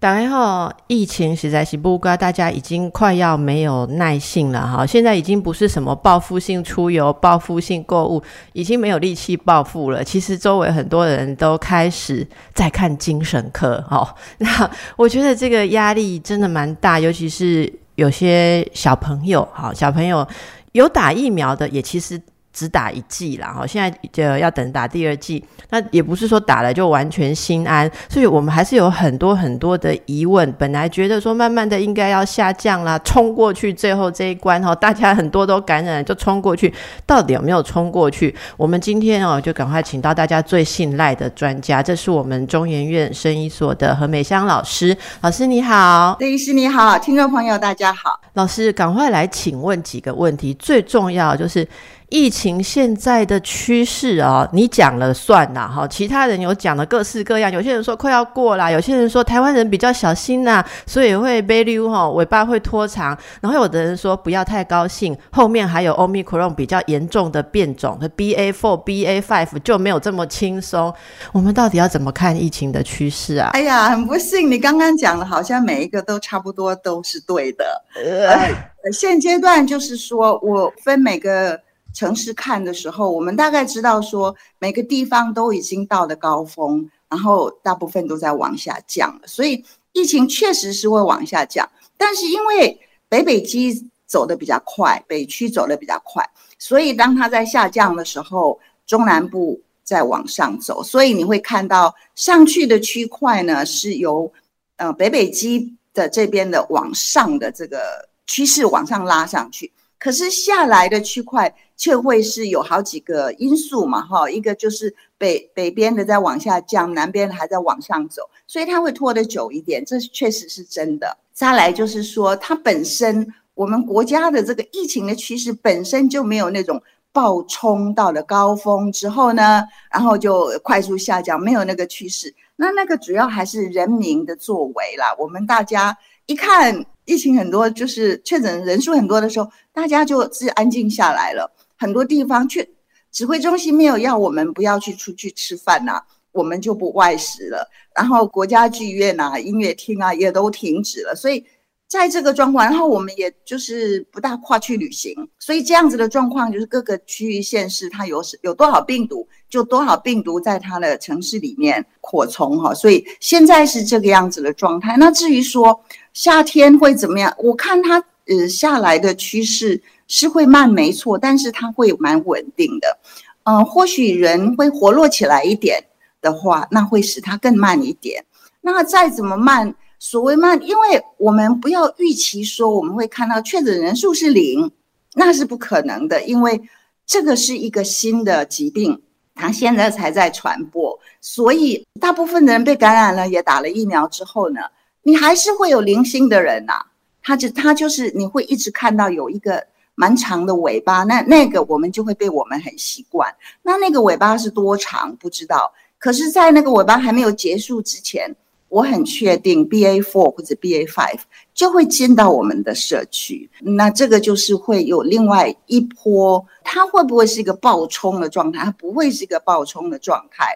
大家好，疫情实在是不瓜，大家已经快要没有耐性了哈。现在已经不是什么报复性出游、报复性购物，已经没有力气报复了。其实周围很多人都开始在看精神科哦。那我觉得这个压力真的蛮大，尤其是有些小朋友哈，小朋友有打疫苗的，也其实。只打一剂啦，哈，现在就要等打第二剂，那也不是说打了就完全心安，所以我们还是有很多很多的疑问。本来觉得说慢慢的应该要下降啦，冲过去最后这一关哈，大家很多都感染就冲过去，到底有没有冲过去？我们今天哦就赶快请到大家最信赖的专家，这是我们中研院生医所的何美香老师，老师你好，邓医师你好，听众朋友大家好，老师赶快来请问几个问题，最重要就是。疫情现在的趋势啊，你讲了算呐，哈，其他人有讲的各式各样。有些人说快要过啦，有些人说台湾人比较小心呐，所以会背溜哈，尾巴会拖长。然后有的人说不要太高兴，后面还有 Omicron 比较严重的变种的 BA four、BA five 就没有这么轻松。我们到底要怎么看疫情的趋势啊？哎呀，很不幸，你刚刚讲的好像每一个都差不多都是对的。呃，现阶段就是说我分每个。城市看的时候，我们大概知道说每个地方都已经到了高峰，然后大部分都在往下降了，所以疫情确实是会往下降。但是因为北北基走的比较快，北区走的比较快，所以当它在下降的时候，中南部在往上走，所以你会看到上去的区块呢是由呃北北基的这边的往上的这个趋势往上拉上去。可是下来的区块却会是有好几个因素嘛，哈，一个就是北北边的在往下降，南边还在往上走，所以它会拖得久一点，这确实是真的。再来就是说，它本身我们国家的这个疫情的趋势本身就没有那种暴冲到了高峰之后呢，然后就快速下降，没有那个趋势。那那个主要还是人民的作为啦，我们大家一看。疫情很多，就是确诊人数很多的时候，大家就自己安静下来了。很多地方却指挥中心没有要我们不要去出去吃饭呐，我们就不外食了。然后国家剧院啊、音乐厅啊也都停止了，所以。在这个状况，然后我们也就是不大跨区旅行，所以这样子的状况就是各个区域县市它有有多少病毒，就多少病毒在它的城市里面扩充哈，所以现在是这个样子的状态。那至于说夏天会怎么样，我看它呃下来的趋势是会慢没错，但是它会蛮稳定的。嗯，或许人会活络起来一点的话，那会使它更慢一点。那再怎么慢？所谓慢，因为我们不要预期说我们会看到确诊人数是零，那是不可能的，因为这个是一个新的疾病，它现在才在传播，所以大部分的人被感染了，也打了疫苗之后呢，你还是会有零星的人呐，他就他就是你会一直看到有一个蛮长的尾巴，那那个我们就会被我们很习惯，那那个尾巴是多长不知道，可是，在那个尾巴还没有结束之前。我很确定，B A four 或者 B A five 就会进到我们的社区，那这个就是会有另外一波，它会不会是一个暴冲的状态？它不会是一个暴冲的状态。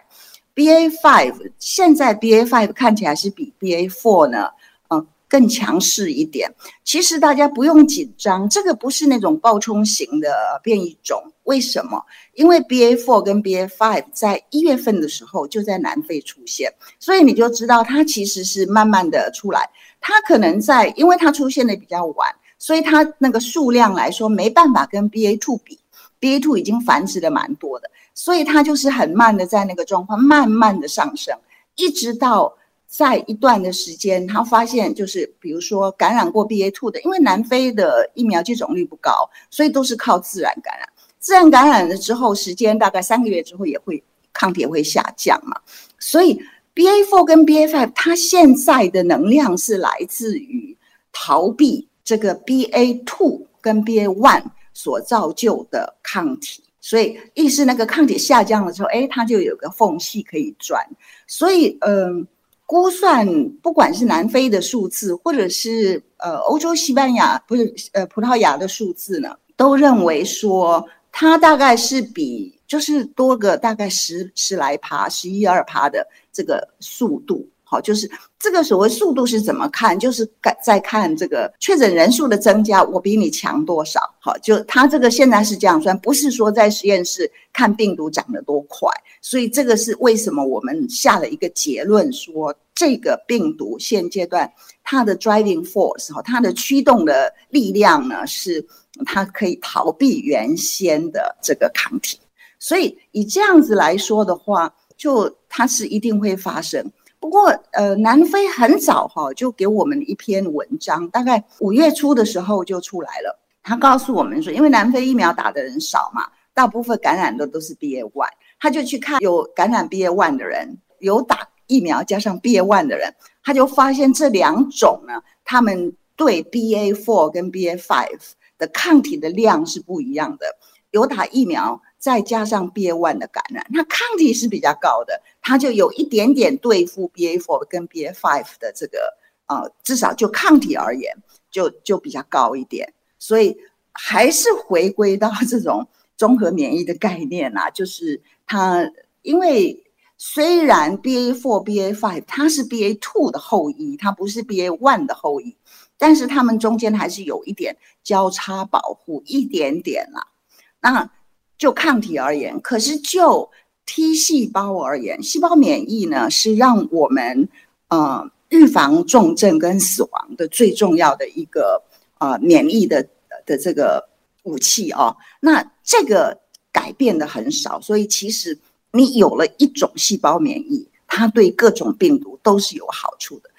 B A five 现在 B A five 看起来是比 B A four 呢？嗯更强势一点，其实大家不用紧张，这个不是那种暴冲型的变异种。为什么？因为 BA four 跟 BA five 在一月份的时候就在南非出现，所以你就知道它其实是慢慢的出来。它可能在，因为它出现的比较晚，所以它那个数量来说没办法跟 BA two 比。BA two 已经繁殖的蛮多的，所以它就是很慢的在那个状况慢慢的上升，一直到。在一段的时间，他发现就是，比如说感染过 BA two 的，因为南非的疫苗接种率不高，所以都是靠自然感染。自然感染了之后，时间大概三个月之后，也会抗体会下降嘛。所以 BA four 跟 BA five，它现在的能量是来自于逃避这个 BA two 跟 BA one 所造就的抗体。所以意思那个抗体下降了之后，哎，它就有个缝隙可以钻。所以，嗯。估算，不管是南非的数字，或者是呃欧洲西班牙不是呃葡萄牙的数字呢，都认为说它大概是比就是多个大概十十来趴、十一二趴的这个速度。好，就是这个所谓速度是怎么看？就是在看这个确诊人数的增加，我比你强多少？好，就他这个现在是这样算，不是说在实验室看病毒长得多快。所以这个是为什么我们下了一个结论，说这个病毒现阶段它的 driving force 哈，它的驱动的力量呢，是它可以逃避原先的这个抗体。所以以这样子来说的话，就它是一定会发生。不过，呃，南非很早哈就给我们一篇文章，大概五月初的时候就出来了。他告诉我们说，因为南非疫苗打的人少嘛，大部分感染的都是 BA.1，他就去看有感染 BA one 的人，有打疫苗加上 BA one 的人，他就发现这两种呢，他们对 BA four 跟 BA five 的抗体的量是不一样的。有打疫苗。再加上 BA one 的感染，那抗体是比较高的，它就有一点点对付 BA four 跟 BA five 的这个呃，至少就抗体而言，就就比较高一点。所以还是回归到这种综合免疫的概念啊，就是它因为虽然 BA four、BA five 它是 BA two 的后裔，它不是 BA one 的后裔，但是它们中间还是有一点交叉保护，一点点啦。那就抗体而言，可是就 T 细胞而言，细胞免疫呢是让我们呃预防重症跟死亡的最重要的一个呃免疫的的这个武器哦。那这个改变的很少，所以其实你有了一种细胞免疫，它对各种病毒都是有好处的。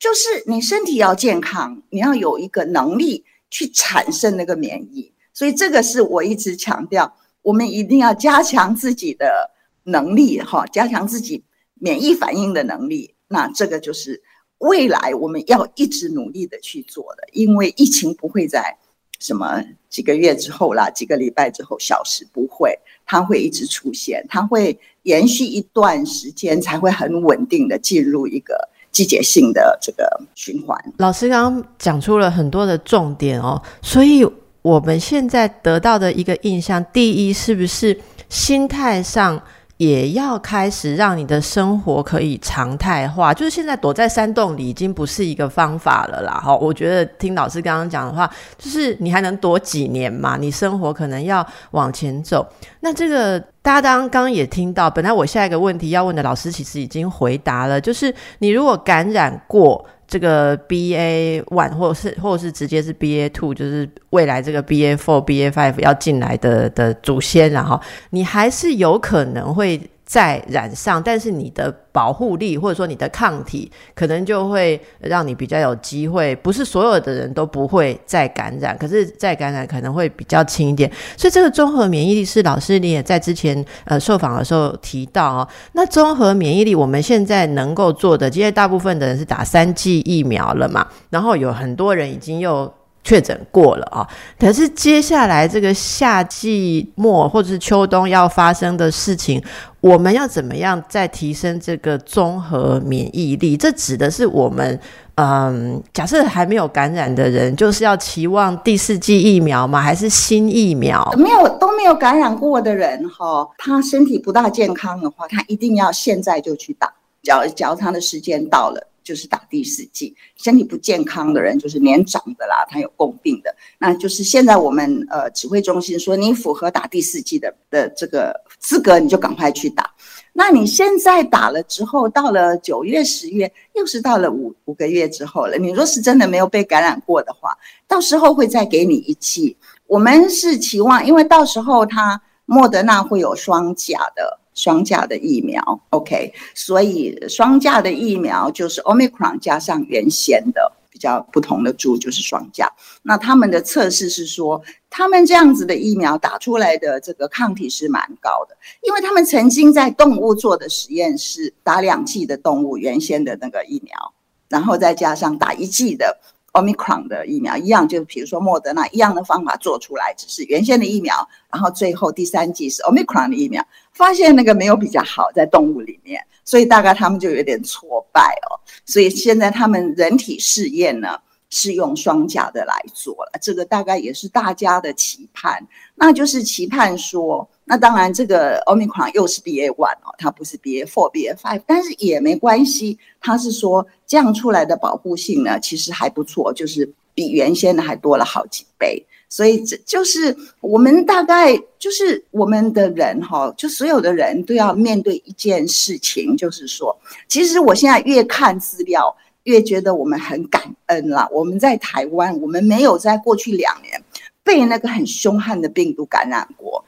就是你身体要健康，你要有一个能力去产生那个免疫，所以这个是我一直强调。我们一定要加强自己的能力，哈，加强自己免疫反应的能力。那这个就是未来我们要一直努力的去做的，因为疫情不会在什么几个月之后啦，几个礼拜之后消失，不会，它会一直出现，它会延续一段时间，才会很稳定的进入一个季节性的这个循环。老师刚刚讲出了很多的重点哦，所以。我们现在得到的一个印象，第一是不是心态上也要开始让你的生活可以常态化？就是现在躲在山洞里已经不是一个方法了啦。哈，我觉得听老师刚刚讲的话，就是你还能躲几年嘛？你生活可能要往前走。那这个大家刚刚也听到，本来我下一个问题要问的老师其实已经回答了，就是你如果感染过。这个 B A one 或者是或者是直接是 B A two，就是未来这个 B A four、B A five 要进来的的祖先，然后你还是有可能会。再染上，但是你的保护力或者说你的抗体，可能就会让你比较有机会。不是所有的人都不会再感染，可是再感染可能会比较轻一点。所以这个综合免疫力是老师你也在之前呃受访的时候提到哦。那综合免疫力我们现在能够做的，因为大部分的人是打三剂疫苗了嘛，然后有很多人已经又。确诊过了啊，可是接下来这个夏季末或者是秋冬要发生的事情，我们要怎么样再提升这个综合免疫力？这指的是我们，嗯，假设还没有感染的人，就是要期望第四剂疫苗吗？还是新疫苗？没有都没有感染过的人哈，他身体不大健康的话，他一定要现在就去打，只要只要他的时间到了。就是打第四剂，身体不健康的人，就是年长的啦，他有共病的，那就是现在我们呃指挥中心说你符合打第四剂的的这个资格，你就赶快去打。那你现在打了之后，到了九月、十月，又是到了五五个月之后了。你若是真的没有被感染过的话，到时候会再给你一剂。我们是期望，因为到时候他莫德纳会有双甲的。双价的疫苗，OK，所以双价的疫苗就是 Omicron 加上原先的比较不同的株，就是双价。那他们的测试是说，他们这样子的疫苗打出来的这个抗体是蛮高的，因为他们曾经在动物做的实验是打两剂的动物原先的那个疫苗，然后再加上打一剂的 Omicron 的疫苗一样，就是比如说莫德纳一样的方法做出来，只是原先的疫苗，然后最后第三剂是 Omicron 的疫苗，发现那个没有比较好在动物里面，所以大概他们就有点挫败哦。所以现在他们人体试验呢是用双甲的来做了，这个大概也是大家的期盼，那就是期盼说。那当然，这个 Omicron 又是 BA one 哦，它不是 BA four、BA five，但是也没关系。它是说这样出来的保护性呢，其实还不错，就是比原先的还多了好几倍。所以这就是我们大概就是我们的人哈，就所有的人都要面对一件事情，就是说，其实我现在越看资料，越觉得我们很感恩啦。我们在台湾，我们没有在过去两年被那个很凶悍的病毒感染过。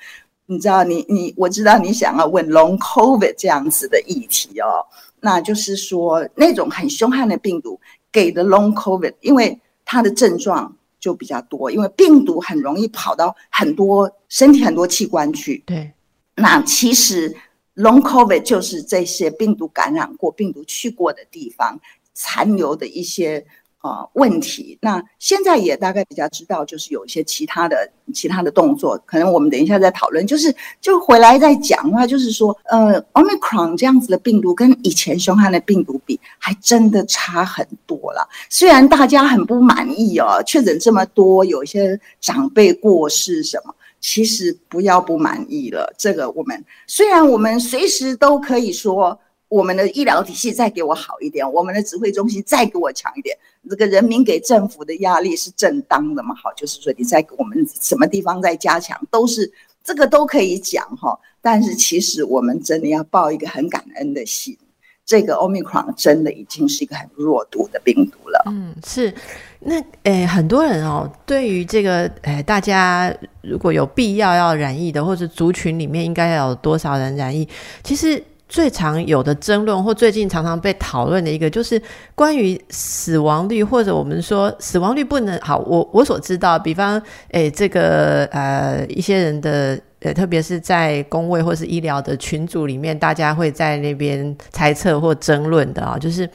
你知道，你你我知道你想要问 Long COVID 这样子的议题哦，那就是说那种很凶悍的病毒给的 Long COVID，因为它的症状就比较多，因为病毒很容易跑到很多身体很多器官去。对，那其实 Long COVID 就是这些病毒感染过、病毒去过的地方残留的一些。啊，问题那现在也大概比较知道，就是有一些其他的其他的动作，可能我们等一下再讨论。就是就回来再讲的话，就是说，呃，omicron 这样子的病毒跟以前凶悍的病毒比，还真的差很多了。虽然大家很不满意哦，确诊这么多，有一些长辈过世什么，其实不要不满意了。这个我们虽然我们随时都可以说。我们的医疗体系再给我好一点，我们的指挥中心再给我强一点，这个人民给政府的压力是正当的嘛？好，就是说你再给我们什么地方再加强，都是这个都可以讲哈。但是其实我们真的要报一个很感恩的心，这个 Omicron 真的已经是一个很弱毒的病毒了。嗯，是。那诶，很多人哦，对于这个诶，大家如果有必要要染疫的，或者族群里面应该要有多少人染疫，其实。最常有的争论，或最近常常被讨论的一个，就是关于死亡率，或者我们说死亡率不能好。我我所知道，比方诶，这个呃一些人的呃，特别是在工位或是医疗的群组里面，大家会在那边猜测或争论的啊，就是。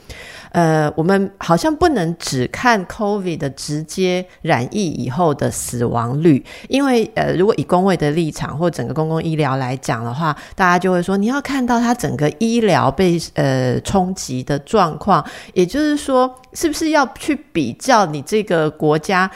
呃，我们好像不能只看 COVID 的直接染疫以后的死亡率，因为呃，如果以公卫的立场或整个公共医疗来讲的话，大家就会说，你要看到它整个医疗被呃冲击的状况，也就是说，是不是要去比较你这个国家？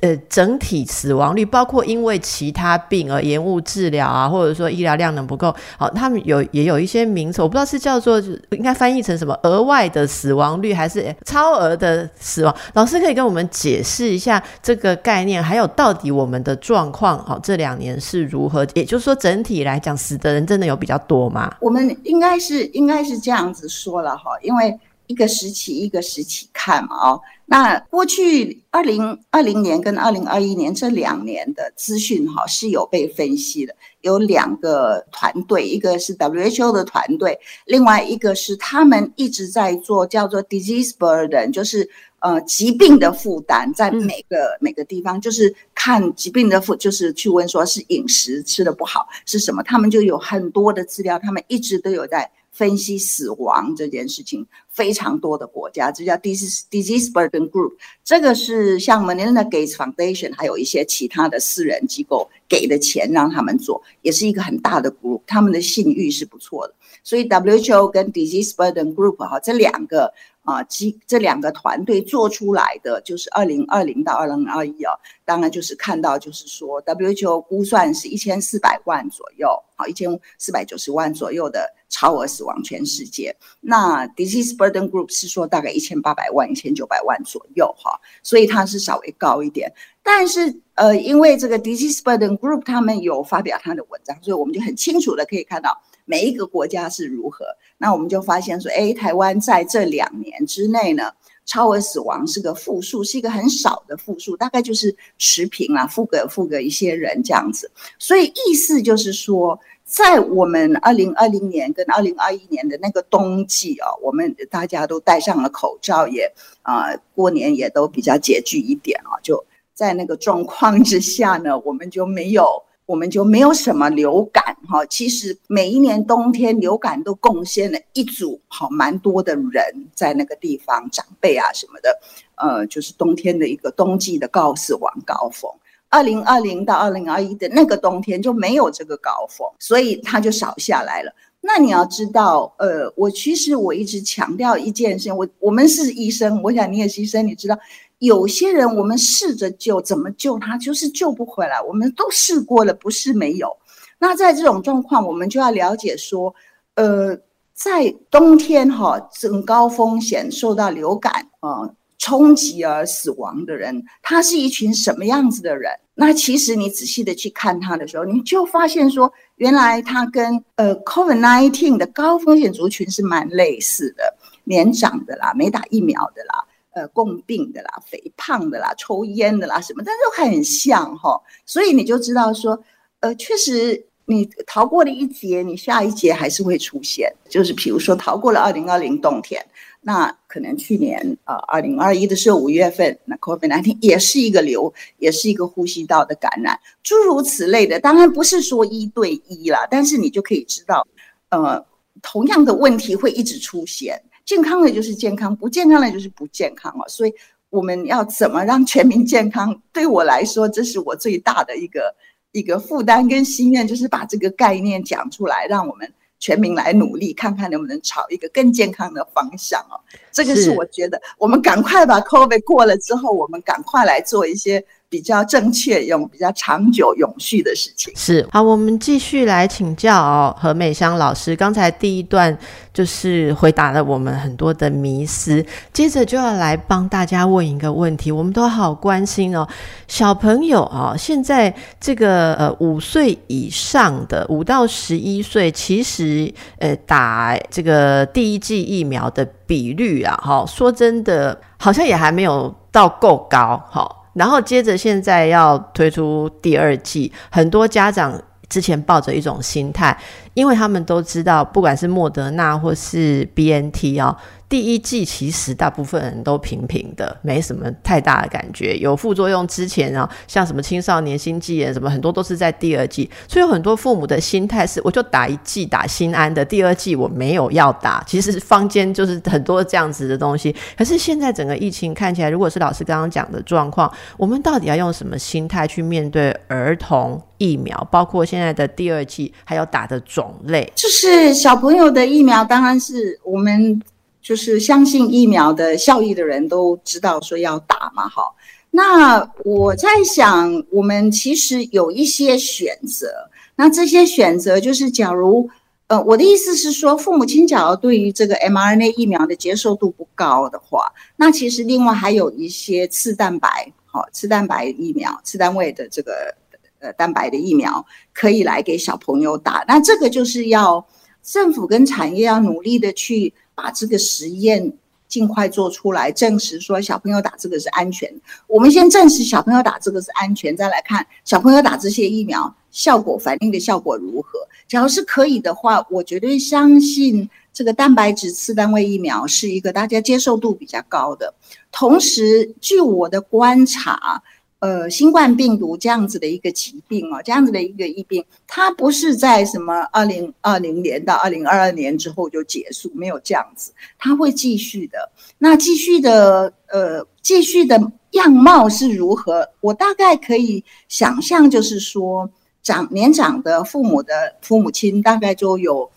呃，整体死亡率包括因为其他病而延误治疗啊，或者说医疗量能不够，好，他们有也有一些名词，我不知道是叫做应该翻译成什么额外的死亡率，还是超额的死亡？老师可以跟我们解释一下这个概念，还有到底我们的状况，好，这两年是如何？也就是说，整体来讲，死的人真的有比较多吗？我们应该是应该是这样子说了哈，因为。一个时期一个时期看嘛，哦，那过去二零二零年跟二零二一年这两年的资讯哈是有被分析的，有两个团队，一个是 WHO 的团队，另外一个是他们一直在做叫做 disease burden，就是呃疾病的负担，在每个每个地方，就是看疾病的负，就是去问说是饮食吃的不好是什么，他们就有很多的资料，他们一直都有在。分析死亡这件事情，非常多的国家，这叫 disease disease burden group。这个是像 Melinda Gates Foundation，还有一些其他的私人机构给的钱让他们做，也是一个很大的 group。他们的信誉是不错的。所以 WHO 跟 disease burden group 哈，这两个啊机这两个团队做出来的，就是二零二零到二零二一啊，当然就是看到就是说 WHO 估算是一千四百万左右，好一千四百九十万左右的。超额死亡，全世界。那 disease burden group 是说大概一千八百万、一千九百万左右哈，所以它是稍微高一点。但是呃，因为这个 disease burden group 他们有发表他的文章，所以我们就很清楚的可以看到每一个国家是如何。那我们就发现说，哎，台湾在这两年之内呢，超额死亡是个负数，是一个很少的负数，大概就是持平啊，负个负个一些人这样子。所以意思就是说。在我们二零二零年跟二零二一年的那个冬季啊，我们大家都戴上了口罩，也啊过年也都比较拮据一点啊。就在那个状况之下呢，我们就没有我们就没有什么流感哈。其实每一年冬天流感都贡献了一组好蛮多的人在那个地方，长辈啊什么的，呃，就是冬天的一个冬季的高死亡高峰。二零二零到二零二一的那个冬天就没有这个高峰，所以它就少下来了。那你要知道，呃，我其实我一直强调一件事，我我们是医生，我想你也是医生，你知道。有些人我们试着救，怎么救他就是救不回来。我们都试过了，不是没有。那在这种状况，我们就要了解说，呃，在冬天哈，整高风险受到流感啊冲击而死亡的人，他是一群什么样子的人？那其实你仔细的去看他的时候，你就发现说，原来他跟呃 COVID-19 的高风险族群是蛮类似的，年长的啦，没打疫苗的啦。呃，共病的啦，肥胖的啦，抽烟的啦，什么，但是很像哈，所以你就知道说，呃，确实你逃过了一劫，你下一劫还是会出现。就是比如说逃过了二零二零冬天，那可能去年啊，二零二一的时候五月份，那 COVID-19 也是一个流，也是一个呼吸道的感染，诸如此类的。当然不是说一对一啦，但是你就可以知道，呃，同样的问题会一直出现。健康的就是健康，不健康的就是不健康哦。所以我们要怎么让全民健康？对我来说，这是我最大的一个一个负担跟心愿，就是把这个概念讲出来，让我们全民来努力，看看能不能朝一个更健康的方向哦。这个是我觉得，我们赶快把 COVID 过了之后，我们赶快来做一些。比较正确、用比较长久、永续的事情是好。我们继续来请教哦何美香老师。刚才第一段就是回答了我们很多的迷思，接着就要来帮大家问一个问题。我们都好关心哦，小朋友啊，现在这个呃五岁以上的五到十一岁，其实呃打这个第一剂疫苗的比率啊，哈，说真的，好像也还没有到够高，哈。然后接着现在要推出第二季，很多家长之前抱着一种心态，因为他们都知道，不管是莫德纳或是 B N T 哦。第一季其实大部分人都平平的，没什么太大的感觉。有副作用之前啊，像什么青少年心肌炎什么，很多都是在第二季。所以有很多父母的心态是，我就打一季打心安的，第二季我没有要打。其实坊间就是很多这样子的东西。可是现在整个疫情看起来，如果是老师刚刚讲的状况，我们到底要用什么心态去面对儿童疫苗？包括现在的第二季还有打的种类，就是小朋友的疫苗，当然是我们。就是相信疫苗的效益的人都知道说要打嘛，哈。那我在想，我们其实有一些选择。那这些选择就是，假如，呃，我的意思是说，父母亲假如对于这个 mRNA 疫苗的接受度不高的话，那其实另外还有一些次蛋白，好，次蛋白疫苗，次单位的这个呃蛋白的疫苗可以来给小朋友打。那这个就是要政府跟产业要努力的去。把这个实验尽快做出来，证实说小朋友打这个是安全。我们先证实小朋友打这个是安全，再来看小朋友打这些疫苗效果反应的效果如何。假如是可以的话，我绝对相信这个蛋白质次单位疫苗是一个大家接受度比较高的。同时，据我的观察。呃，新冠病毒这样子的一个疾病哦，这样子的一个疫病，它不是在什么二零二零年到二零二二年之后就结束，没有这样子，它会继续的。那继续的，呃，继续的样貌是如何？我大概可以想象，就是说，长年长的父母的父母亲大概就有。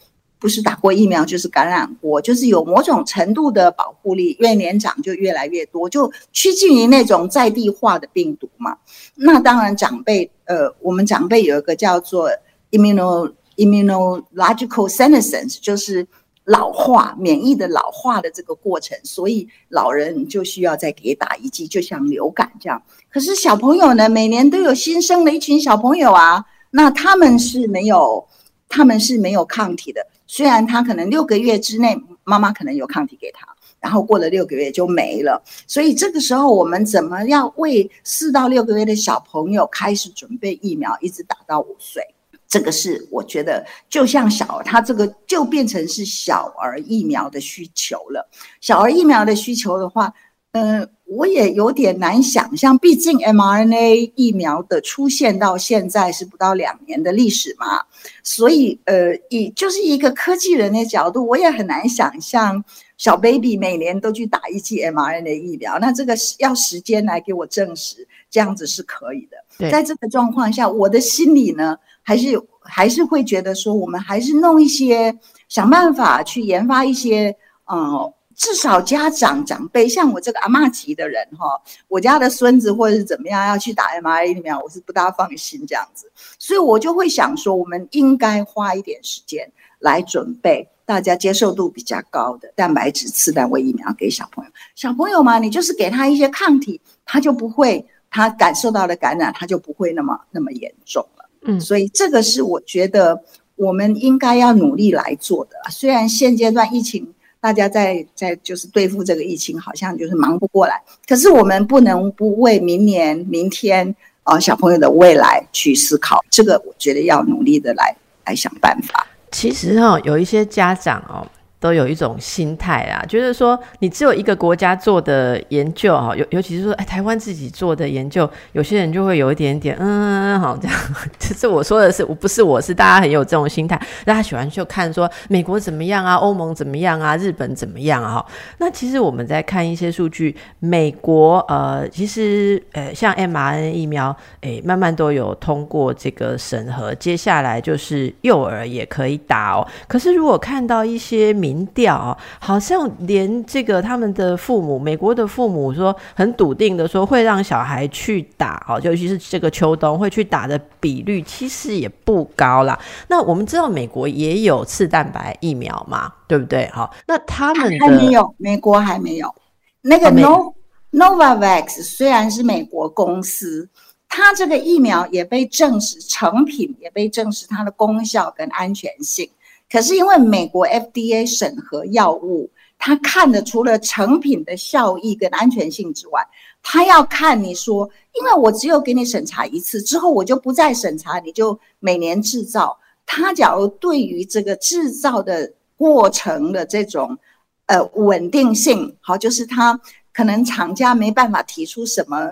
不是打过疫苗就是感染过，就是有某种程度的保护力，越年长就越来越多，就趋近于那种在地化的病毒嘛。那当然，长辈，呃，我们长辈有一个叫做 immuno immunological senescence，就是老化免疫的老化的这个过程，所以老人就需要再给打一剂，就像流感这样。可是小朋友呢，每年都有新生的一群小朋友啊，那他们是没有，他们是没有抗体的。虽然他可能六个月之内，妈妈可能有抗体给他，然后过了六个月就没了。所以这个时候，我们怎么样为四到六个月的小朋友开始准备疫苗，一直打到五岁？这个是我觉得，就像小儿，他这个就变成是小儿疫苗的需求了。小儿疫苗的需求的话，嗯，我也有点难想象，毕竟 mRNA 疫苗的出现到现在是不到两年的历史嘛，所以呃，以就是一个科技人的角度，我也很难想象小 baby 每年都去打一剂 mRNA 疫苗，那这个要时间来给我证实，这样子是可以的。在这个状况下，我的心里呢，还是还是会觉得说，我们还是弄一些想办法去研发一些，嗯。至少家长长辈像我这个阿妈级的人哈，我家的孙子或者是怎么样要去打 m a 疫苗，我是不大放心这样子，所以我就会想说，我们应该花一点时间来准备大家接受度比较高的蛋白质次单位疫苗给小朋友。小朋友嘛，你就是给他一些抗体，他就不会，他感受到的感染他就不会那么那么严重了。嗯，所以这个是我觉得我们应该要努力来做的。虽然现阶段疫情。大家在在就是对付这个疫情，好像就是忙不过来。可是我们不能不为明年、明天啊小朋友的未来去思考，这个我觉得要努力的来来想办法。其实哈，有一些家长哦。都有一种心态啊，觉得说你只有一个国家做的研究哈，尤尤其是说哎台湾自己做的研究，有些人就会有一点点嗯好这样。其实我说的是我不是我是大家很有这种心态，大家喜欢就看说美国怎么样啊，欧盟怎么样啊，日本怎么样啊。那其实我们在看一些数据，美国呃其实呃像 mRNA 疫苗诶慢慢都有通过这个审核，接下来就是幼儿也可以打哦。可是如果看到一些民民调好像连这个他们的父母，美国的父母说很笃定的说会让小孩去打，哦，尤其是这个秋冬会去打的比率其实也不高啦。那我们知道美国也有次蛋白疫苗嘛，对不对？好，那他们还没有，美国还没有。那个 No Novavax 虽然是美国公司，它这个疫苗也被证实成品，也被证实它的功效跟安全性。可是因为美国 FDA 审核药物，他看的除了成品的效益跟安全性之外，他要看你说，因为我只有给你审查一次之后，我就不再审查，你就每年制造。他假如对于这个制造的过程的这种呃稳定性，好，就是他可能厂家没办法提出什么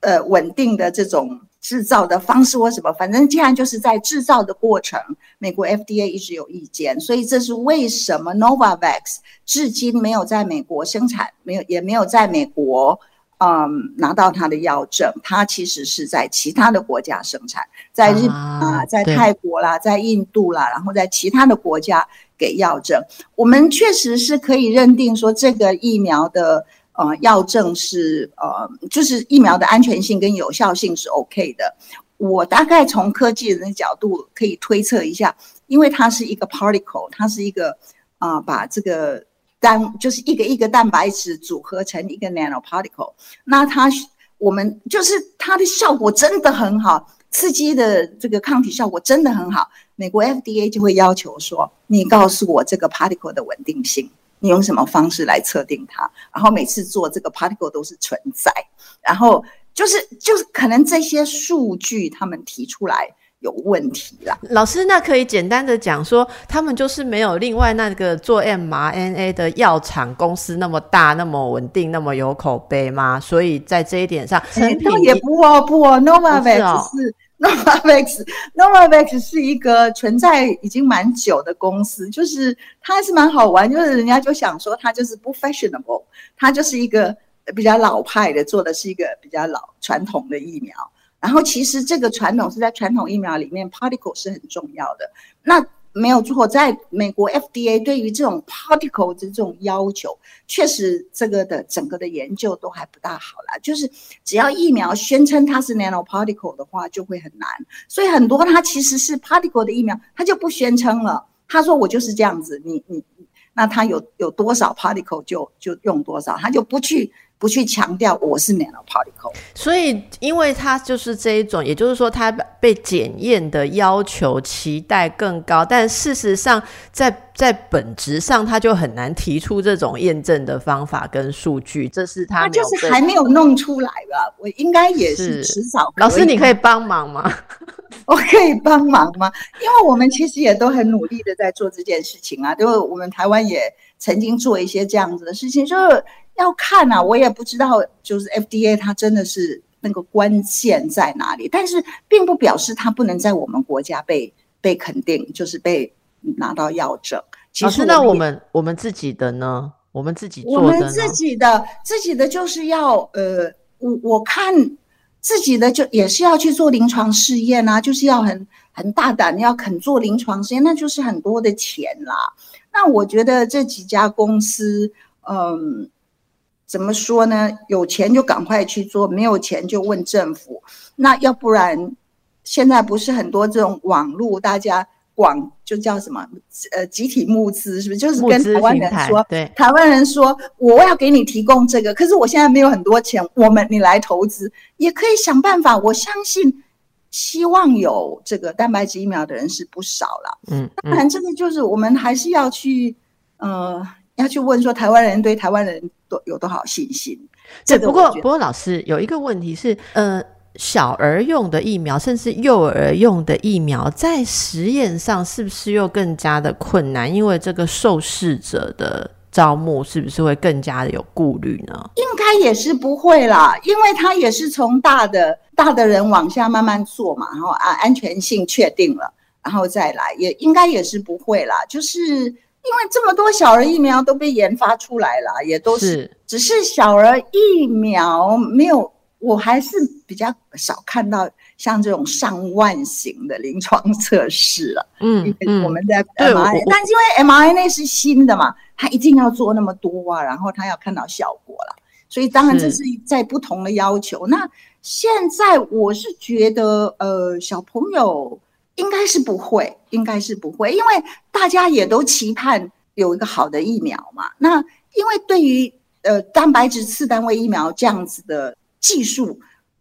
呃稳定的这种。制造的方式或什么，反正既然就是在制造的过程，美国 FDA 一直有意见，所以这是为什么 Novavax 至今没有在美国生产，没有也没有在美国嗯拿到它的药证，它其实是在其他的国家生产，在日本啊，在泰国啦，在印度啦，然后在其他的国家给药证。我们确实是可以认定说这个疫苗的。呃，药证是呃，就是疫苗的安全性跟有效性是 OK 的。我大概从科技人的角度可以推测一下，因为它是一个 particle，它是一个啊，把这个单就是一个一个蛋白质组合成一个 nano particle，那它我们就是它的效果真的很好，刺激的这个抗体效果真的很好。美国 FDA 就会要求说，你告诉我这个 particle 的稳定性。你用什么方式来测定它？然后每次做这个 particle 都是存在，然后就是就是可能这些数据他们提出来有问题啦。老师，那可以简单的讲说，他们就是没有另外那个做 mRNA 的药厂公司那么大、那么稳定、那么有口碑吗？所以在这一点上，成品也不哦不哦，Novavax 是。Novavax，Novavax 是一个存在已经蛮久的公司，就是它还是蛮好玩，就是人家就想说它就是不 fashionable，它就是一个比较老派的，做的是一个比较老传统的疫苗。然后其实这个传统是在传统疫苗里面，particle 是很重要的。那没有错，在美国 FDA 对于这种 particle 的这种要求，确实这个的整个的研究都还不大好啦。就是只要疫苗宣称它是 nano particle 的话，就会很难。所以很多它其实是 particle 的疫苗，它就不宣称了。他说我就是这样子，你你那他有有多少 particle 就就用多少，他就不去。不去强调我是 nanoparticle，所以因为它就是这一种，也就是说它被检验的要求期待更高，但事实上在在本质上它就很难提出这种验证的方法跟数据，这是他就是还没有弄出来吧？我应该也是迟早。老师，你可以帮忙吗？我可以帮忙吗？因为我们其实也都很努力的在做这件事情啊，因为我们台湾也曾经做一些这样子的事情，就是。要看啊，我也不知道，就是 FDA 它真的是那个关键在哪里，但是并不表示它不能在我们国家被被肯定，就是被拿到药证。其实那我们我们自己的呢？我们自己做的我们自己的自己的就是要呃，我我看自己的就也是要去做临床试验啊，就是要很很大胆，要肯做临床试验，那就是很多的钱啦。那我觉得这几家公司，嗯，怎么说呢？有钱就赶快去做，没有钱就问政府。那要不然，现在不是很多这种网络大家。广就叫什么？呃，集体募资是不是？就是跟台湾人说，对，台湾人说，我要给你提供这个，可是我现在没有很多钱，我们你来投资也可以想办法。我相信，希望有这个蛋白质疫苗的人是不少了。嗯，当然这个就是我们还是要去，呃，要去问说，台湾人对台湾人多有多少信心？这不过不过，老师有一个问题是，呃。小儿用的疫苗，甚至幼儿用的疫苗，在实验上是不是又更加的困难？因为这个受试者的招募是不是会更加的有顾虑呢？应该也是不会啦，因为他也是从大的大的人往下慢慢做嘛，然后啊安全性确定了，然后再来，也应该也是不会啦。就是因为这么多小儿疫苗都被研发出来了，也都是只是小儿疫苗没有。我还是比较少看到像这种上万型的临床测试了。嗯嗯，我们在 mRNA，但因为 mRNA 是新的嘛，它一定要做那么多啊，然后它要看到效果了，所以当然这是在不同的要求。那现在我是觉得，呃，小朋友应该是不会，应该是不会，因为大家也都期盼有一个好的疫苗嘛。那因为对于呃蛋白质次单位疫苗这样子的。技术，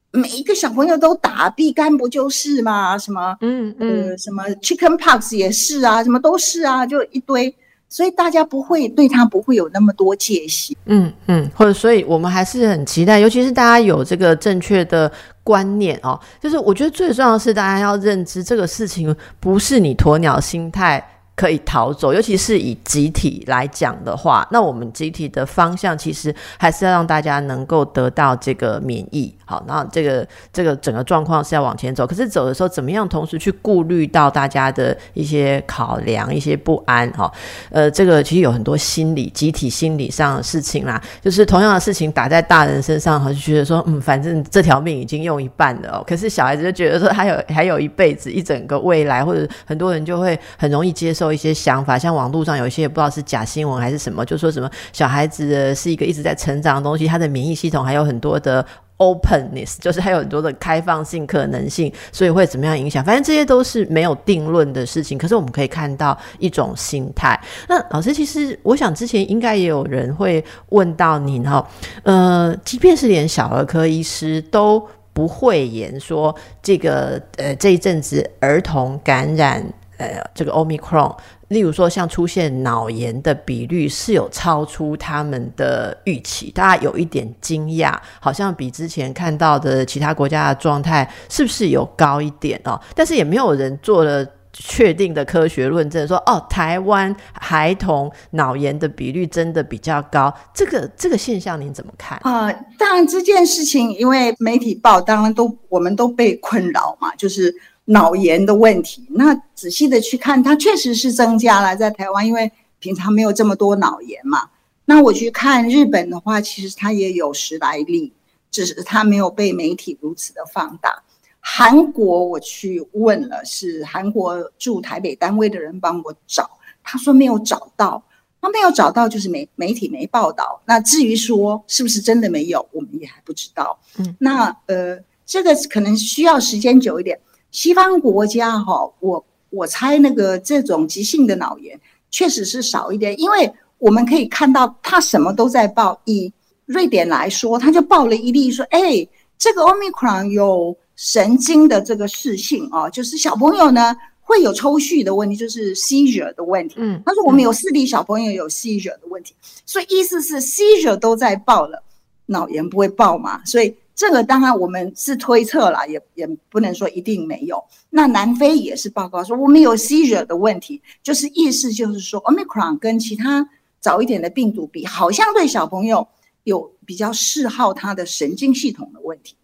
每一个小朋友都打，乙肝不就是吗？什么，嗯嗯，什么 chicken pox 也是啊，什么都是啊，就一堆，所以大家不会对他不会有那么多戒心。嗯嗯，或者，所以我们还是很期待，尤其是大家有这个正确的观念哦，就是我觉得最重要是大家要认知这个事情不是你鸵鸟心态。可以逃走，尤其是以集体来讲的话，那我们集体的方向其实还是要让大家能够得到这个免疫。好，那这个这个整个状况是要往前走，可是走的时候怎么样？同时去顾虑到大家的一些考量、一些不安。哈，呃，这个其实有很多心理、集体心理上的事情啦。就是同样的事情打在大人身上，就觉得说，嗯，反正这条命已经用一半了。哦。可是小孩子就觉得说，还有还有一辈子、一整个未来，或者很多人就会很容易接受一些想法，像网络上有一些不知道是假新闻还是什么，就说什么小孩子是一个一直在成长的东西，他的免疫系统还有很多的。openness 就是还有很多的开放性可能性，所以会怎么样影响？反正这些都是没有定论的事情。可是我们可以看到一种心态。那老师，其实我想之前应该也有人会问到您哈，呃，即便是连小儿科医师都不会言说这个呃这一阵子儿童感染呃这个 omicron。例如说，像出现脑炎的比率是有超出他们的预期，大家有一点惊讶，好像比之前看到的其他国家的状态是不是有高一点哦？但是也没有人做了确定的科学论证，说哦，台湾孩童脑炎的比率真的比较高，这个这个现象您怎么看啊？当然这件事情，因为媒体报，当然都我们都被困扰嘛，就是。脑炎的问题，那仔细的去看，它确实是增加了在台湾，因为平常没有这么多脑炎嘛。那我去看日本的话，其实它也有十来例，只是它没有被媒体如此的放大。韩国我去问了，是韩国驻台北单位的人帮我找，他说没有找到，他没有找到就是媒媒体没报道。那至于说是不是真的没有，我们也还不知道。嗯，那呃，这个可能需要时间久一点。西方国家哈，我我猜那个这种急性的脑炎确实是少一点，因为我们可以看到他什么都在报。以瑞典来说，他就报了一例说，哎，这个 omicron 有神经的这个事性啊，就是小朋友呢会有抽搐的问题，就是 seizure 的问题。嗯，他说我们有四例小朋友有 seizure 的问题，所以意思是 seizure 都在报了，脑炎不会报嘛？所以。这个当然我们是推测了，也也不能说一定没有。那南非也是报告说我们有 seizure 的问题，就是意思就是说 omicron 跟其他早一点的病毒比，好像对小朋友有比较嗜好他的神经系统的问题。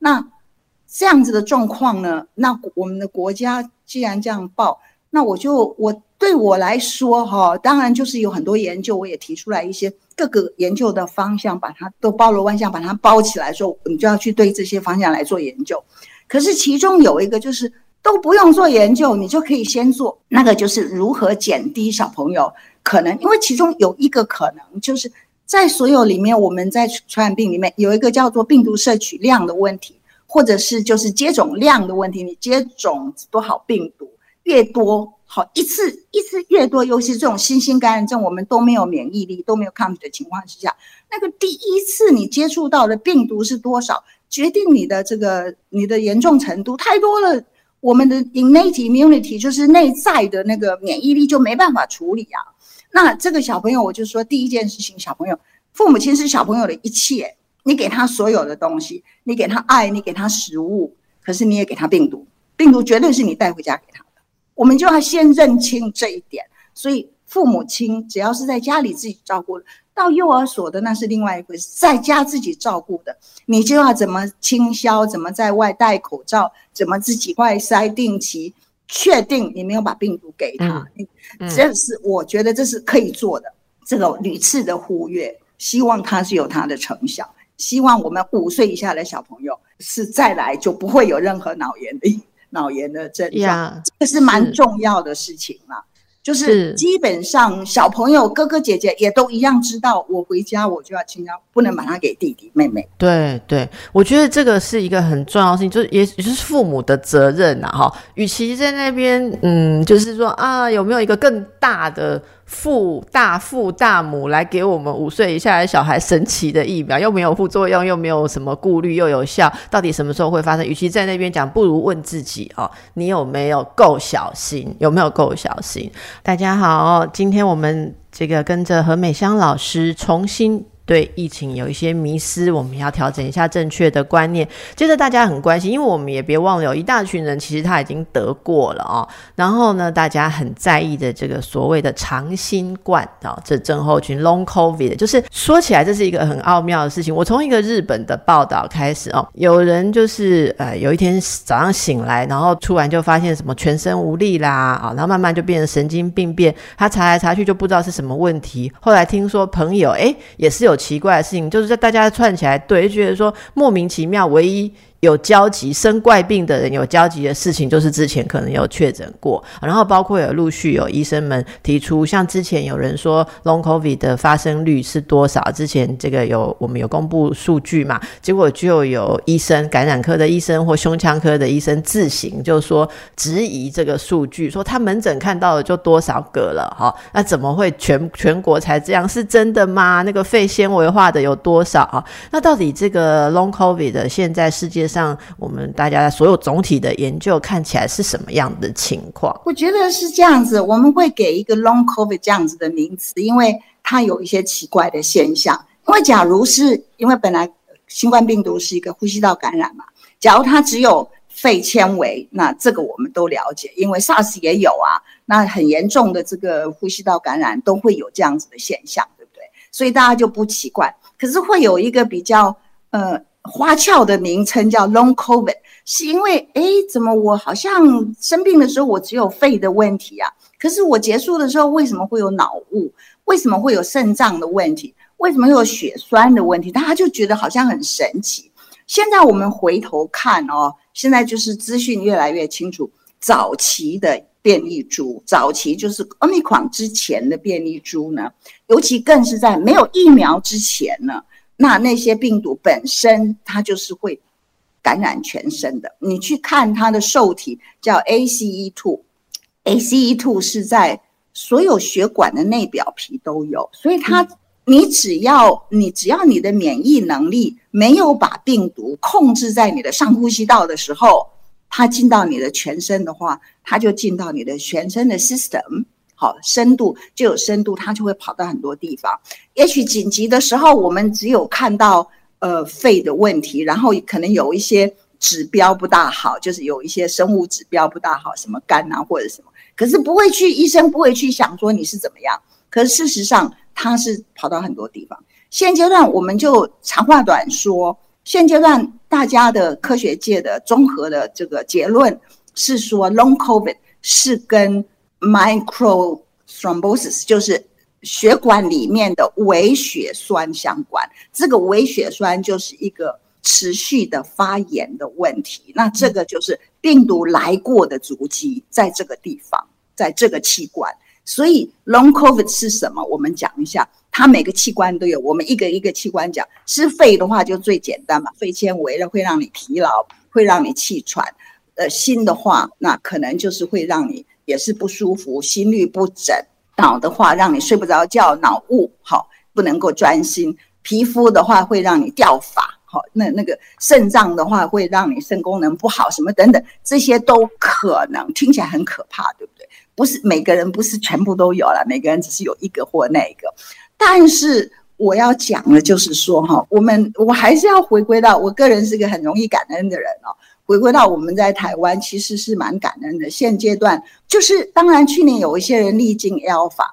那这样子的状况呢？那我们的国家既然这样报，那我就我对我来说哈，当然就是有很多研究，我也提出来一些各个研究的方向，把它都包罗万象，把它包起来，说你就要去对这些方向来做研究。可是其中有一个就是都不用做研究，你就可以先做那个，就是如何减低小朋友可能，因为其中有一个可能就是在所有里面，我们在传染病里面有一个叫做病毒摄取量的问题。或者是就是接种量的问题，你接种多少病毒越多好，一次一次越多，尤其这种新型感染症，我们都没有免疫力，都没有抗体的情况之下，那个第一次你接触到的病毒是多少，决定你的这个你的严重程度太多了，我们的 innate immunity 就是内在的那个免疫力就没办法处理啊。那这个小朋友，我就说第一件事情，小朋友父母亲是小朋友的一切。你给他所有的东西，你给他爱，你给他食物，可是你也给他病毒，病毒绝对是你带回家给他。我们就要先认清这一点。所以父母亲只要是在家里自己照顾，到幼儿所的那是另外一回事。在家自己照顾的，你就要怎么清消，怎么在外戴口罩，怎么自己外筛定期，确定你没有把病毒给他。这是我觉得这是可以做的。这个屡次的忽略，希望它是有它的成效。希望我们五岁以下的小朋友是再来就不会有任何脑炎的脑炎的症状，这个是蛮重要的事情啦。就是基本上小朋友哥哥姐姐也都一样知道，我回家我就要清消，不能把它给弟弟妹妹。对对，我觉得这个是一个很重要事情，就是也也是父母的责任呐。哈，与其在那边嗯，就是说啊，有没有一个更大的？父大父大母来给我们五岁以下的小孩神奇的疫苗，又没有副作用，又没有什么顾虑，又有效，到底什么时候会发生？与其在那边讲，不如问自己哦，你有没有够小心？有没有够小心？大家好，今天我们这个跟着何美香老师重新。对疫情有一些迷失，我们要调整一下正确的观念。接着大家很关心，因为我们也别忘了有一大群人其实他已经得过了哦。然后呢，大家很在意的这个所谓的长新冠啊，这症候群 （Long COVID），就是说起来这是一个很奥妙的事情。我从一个日本的报道开始哦，有人就是呃有一天早上醒来，然后突然就发现什么全身无力啦啊，然后慢慢就变成神经病变。他查来查去就不知道是什么问题。后来听说朋友哎也是有。奇怪的事情，就是在大家串起来，对，就觉得说莫名其妙，唯一。有交集生怪病的人有交集的事情，就是之前可能有确诊过，然后包括有陆续有医生们提出，像之前有人说 Long COVID 的发生率是多少？之前这个有我们有公布数据嘛？结果就有医生感染科的医生或胸腔科的医生自行就说质疑这个数据，说他门诊看到的就多少个了哈？那怎么会全全国才这样？是真的吗？那个肺纤维化的有多少啊？那到底这个 Long COVID 的现在世界？上我们大家所有总体的研究看起来是什么样的情况？我觉得是这样子，我们会给一个 long covid 这样子的名词，因为它有一些奇怪的现象。因为假如是因为本来新冠病毒是一个呼吸道感染嘛，假如它只有肺纤维，那这个我们都了解，因为 SARS 也有啊，那很严重的这个呼吸道感染都会有这样子的现象，对不对？所以大家就不奇怪。可是会有一个比较呃。花俏的名称叫 Long COVID，是因为哎，怎么我好像生病的时候我只有肺的问题啊？可是我结束的时候为什么会有脑雾？为什么会有肾脏的问题？为什么有血栓的问题？大家就觉得好像很神奇。现在我们回头看哦，现在就是资讯越来越清楚。早期的变异株，早期就是 Omicron 之前的变异株呢，尤其更是在没有疫苗之前呢。那那些病毒本身，它就是会感染全身的。你去看它的受体叫 ACE2，ACE2 是在所有血管的内表皮都有，所以它你只要你只要你的免疫能力没有把病毒控制在你的上呼吸道的时候，它进到你的全身的话，它就进到你的全身的 system。好，深度就有深度，它就会跑到很多地方。也许紧急的时候，我们只有看到呃肺的问题，然后可能有一些指标不大好，就是有一些生物指标不大好，什么肝啊或者什么，可是不会去医生不会去想说你是怎么样。可是事实上，它是跑到很多地方。现阶段我们就长话短说，现阶段大家的科学界的综合的这个结论是说，Long COVID 是跟 Micro Thrombosis 就是血管里面的微血栓相关。这个微血栓就是一个持续的发炎的问题。那这个就是病毒来过的足迹，在这个地方，在这个器官。所以 Long COVID 是什么？我们讲一下。它每个器官都有，我们一个一个器官讲。是肺的话就最简单嘛，肺纤维了会让你疲劳，会让你气喘。呃，心的话，那可能就是会让你也是不舒服，心率不整。脑的话，让你睡不着觉，脑雾，好，不能够专心。皮肤的话，会让你掉发，好，那那个肾脏的话，会让你肾功能不好，什么等等，这些都可能听起来很可怕，对不对？不是每个人不是全部都有了，每个人只是有一个或那个。但是我要讲的，就是说哈，我们我还是要回归到我个人是个很容易感恩的人哦。回归到我们在台湾，其实是蛮感恩的。现阶段就是，当然去年有一些人历经 Alpha，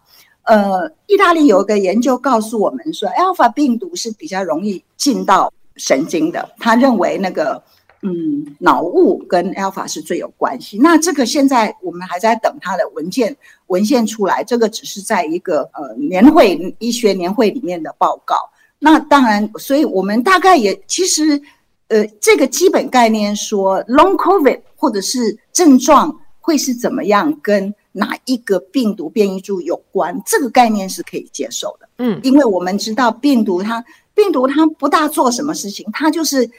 呃，意大利有一个研究告诉我们说，Alpha 病毒是比较容易进到神经的。他认为那个。嗯，脑雾跟 alpha 是最有关系。那这个现在我们还在等他的文件文献出来，这个只是在一个呃年会医学年会里面的报告。那当然，所以我们大概也其实呃这个基本概念说 long covid 或者是症状会是怎么样，跟哪一个病毒变异株有关，这个概念是可以接受的。嗯，因为我们知道病毒它病毒它不大做什么事情，它就是。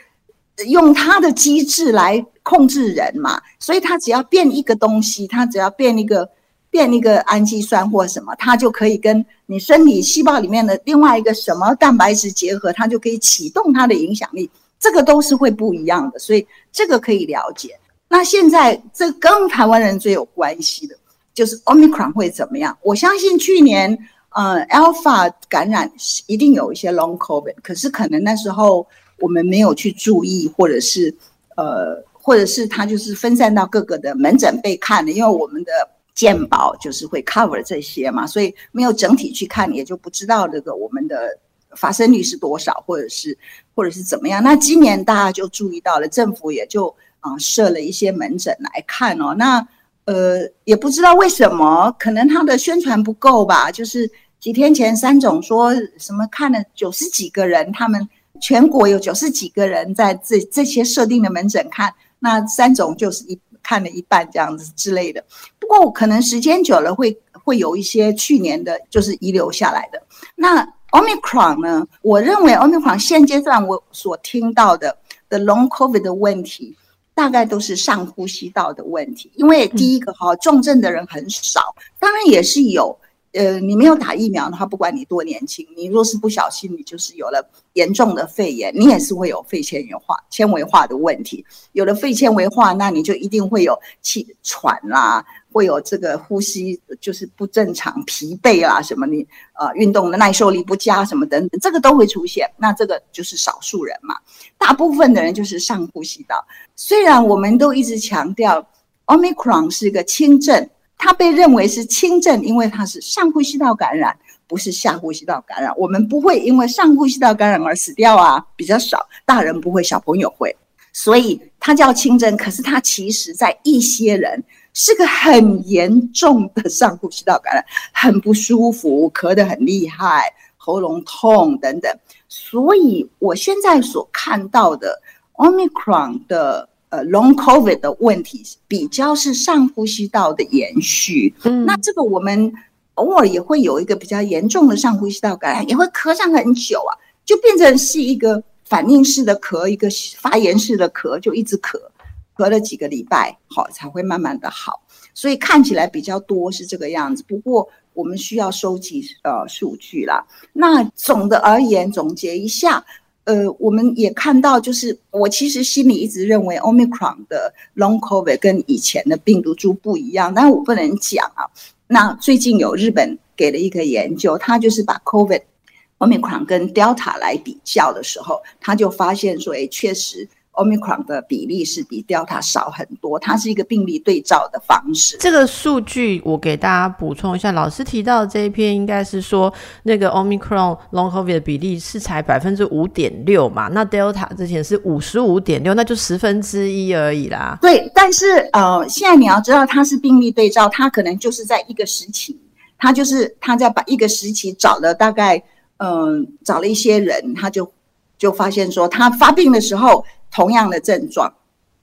用它的机制来控制人嘛，所以它只要变一个东西，它只要变一个变一个氨基酸或什么，它就可以跟你身体细胞里面的另外一个什么蛋白质结合，它就可以启动它的影响力。这个都是会不一样的，所以这个可以了解。那现在这跟台湾人最有关系的就是 Omicron 会怎么样？我相信去年呃 Alpha 感染一定有一些 Long COVID，可是可能那时候。我们没有去注意，或者是，呃，或者是它就是分散到各个的门诊被看的，因为我们的健保就是会 cover 这些嘛，所以没有整体去看，也就不知道这个我们的发生率是多少，或者是或者是怎么样。那今年大家就注意到了，政府也就啊设了一些门诊来看哦。那呃也不知道为什么，可能他的宣传不够吧。就是几天前三总说什么看了九十几个人，他们。全国有九十几个人在这这些设定的门诊看，那三种就是一看了一半这样子之类的。不过可能时间久了会会有一些去年的就是遗留下来的。那 Omicron 呢？我认为 Omicron 现阶段我所听到的的 Long COVID 的问题，大概都是上呼吸道的问题。因为第一个哈重症的人很少，当然也是有。呃，你没有打疫苗的话，不管你多年轻，你若是不小心，你就是有了严重的肺炎，你也是会有肺纤维化、纤维化的问题。有了肺纤维化，那你就一定会有气喘啦，会有这个呼吸就是不正常、疲惫啊，什么你呃运动的耐受力不佳什么等等，这个都会出现。那这个就是少数人嘛，大部分的人就是上呼吸道。虽然我们都一直强调，Omicron 是一个轻症。它被认为是轻症，因为它是上呼吸道感染，不是下呼吸道感染。我们不会因为上呼吸道感染而死掉啊，比较少，大人不会，小朋友会，所以它叫轻症。可是它其实在一些人是个很严重的上呼吸道感染，很不舒服，咳得很厉害，喉咙痛等等。所以我现在所看到的 Omicron 的。呃，long COVID 的问题比较是上呼吸道的延续。嗯，那这个我们偶尔也会有一个比较严重的上呼吸道感染，也会咳上很久啊，就变成是一个反应式的咳，一个发炎式的咳，就一直咳，隔了几个礼拜，好才会慢慢的好。所以看起来比较多是这个样子。不过我们需要收集呃数据啦。那总的而言，总结一下。呃，我们也看到，就是我其实心里一直认为，Omicron 的 Long COVID 跟以前的病毒株不一样，但我不能讲啊。那最近有日本给了一个研究，他就是把 COVID Omicron 跟 Delta 来比较的时候，他就发现说，哎，确实 Omicron 的比例是比 Delta 少很多，它是一个病例对照的方式。这个数据我给大家补充一下，老师提到的这一篇应该是说那个 Omicron Long COVID 的比例是才百分之五点六嘛，那 Delta 之前是五十五点六，那就十分之一而已啦。对，但是呃，现在你要知道它是病例对照，它可能就是在一个时期，它就是它在把一个时期找了大概嗯找了一些人，他就就发现说他发病的时候。同样的症状，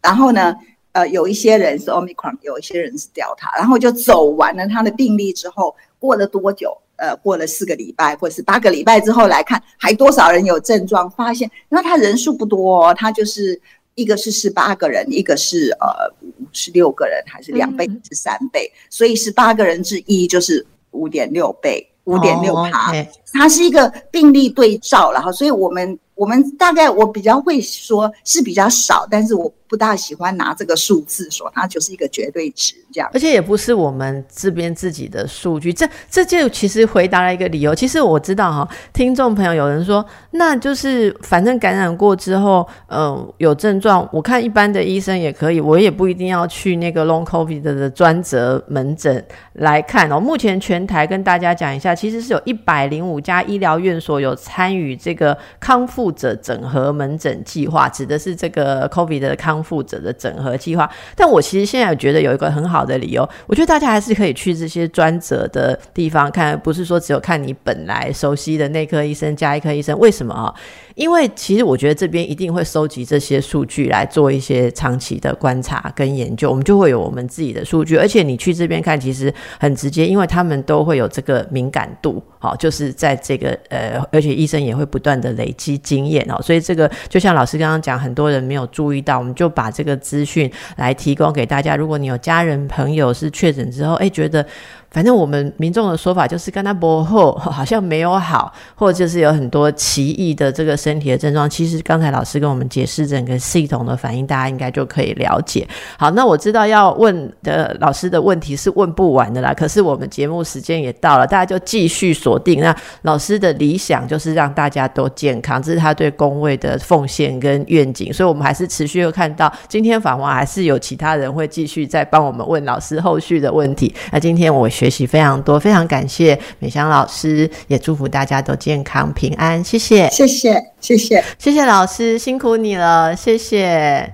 然后呢，呃，有一些人是 omicron，有一些人是 delta，然后就走完了他的病例之后，过了多久？呃，过了四个礼拜或者是八个礼拜之后来看，还多少人有症状？发现，因为他人数不多，哦他就是一个是十八个人，一个是呃五十六个人，还是两倍是三倍？所以十八个人之一就是五点六倍，五点六趴，它是一个病例对照，然后，所以我们。我们大概我比较会说是比较少，但是我不大喜欢拿这个数字说它就是一个绝对值这样。而且也不是我们这边自己的数据，这这就其实回答了一个理由。其实我知道哈，听众朋友有人说，那就是反正感染过之后，嗯，有症状，我看一般的医生也可以，我也不一定要去那个 Long COVID 的专责门诊来看哦。目前全台跟大家讲一下，其实是有一百零五家医疗院所有参与这个康复。者整合门诊计划指的是这个 COVID 的康负责的整合计划，但我其实现在觉得有一个很好的理由，我觉得大家还是可以去这些专责的地方看，不是说只有看你本来熟悉的内科医生、加医科医生，为什么啊？因为其实我觉得这边一定会收集这些数据来做一些长期的观察跟研究，我们就会有我们自己的数据。而且你去这边看，其实很直接，因为他们都会有这个敏感度，好，就是在这个呃，而且医生也会不断的累积经验哦，所以这个就像老师刚刚讲，很多人没有注意到，我们就把这个资讯来提供给大家。如果你有家人朋友是确诊之后，哎，觉得。反正我们民众的说法就是跟他博后好像没有好，或者就是有很多奇异的这个身体的症状。其实刚才老师跟我们解释整个系统的反应，大家应该就可以了解。好，那我知道要问的老师的问题是问不完的啦。可是我们节目时间也到了，大家就继续锁定。那老师的理想就是让大家都健康，这是他对工位的奉献跟愿景。所以，我们还是持续会看到今天访问还是有其他人会继续在帮我们问老师后续的问题。那今天我学。学习非常多，非常感谢美香老师，也祝福大家都健康平安。谢谢，谢谢，谢谢，谢谢老师，辛苦你了，谢谢。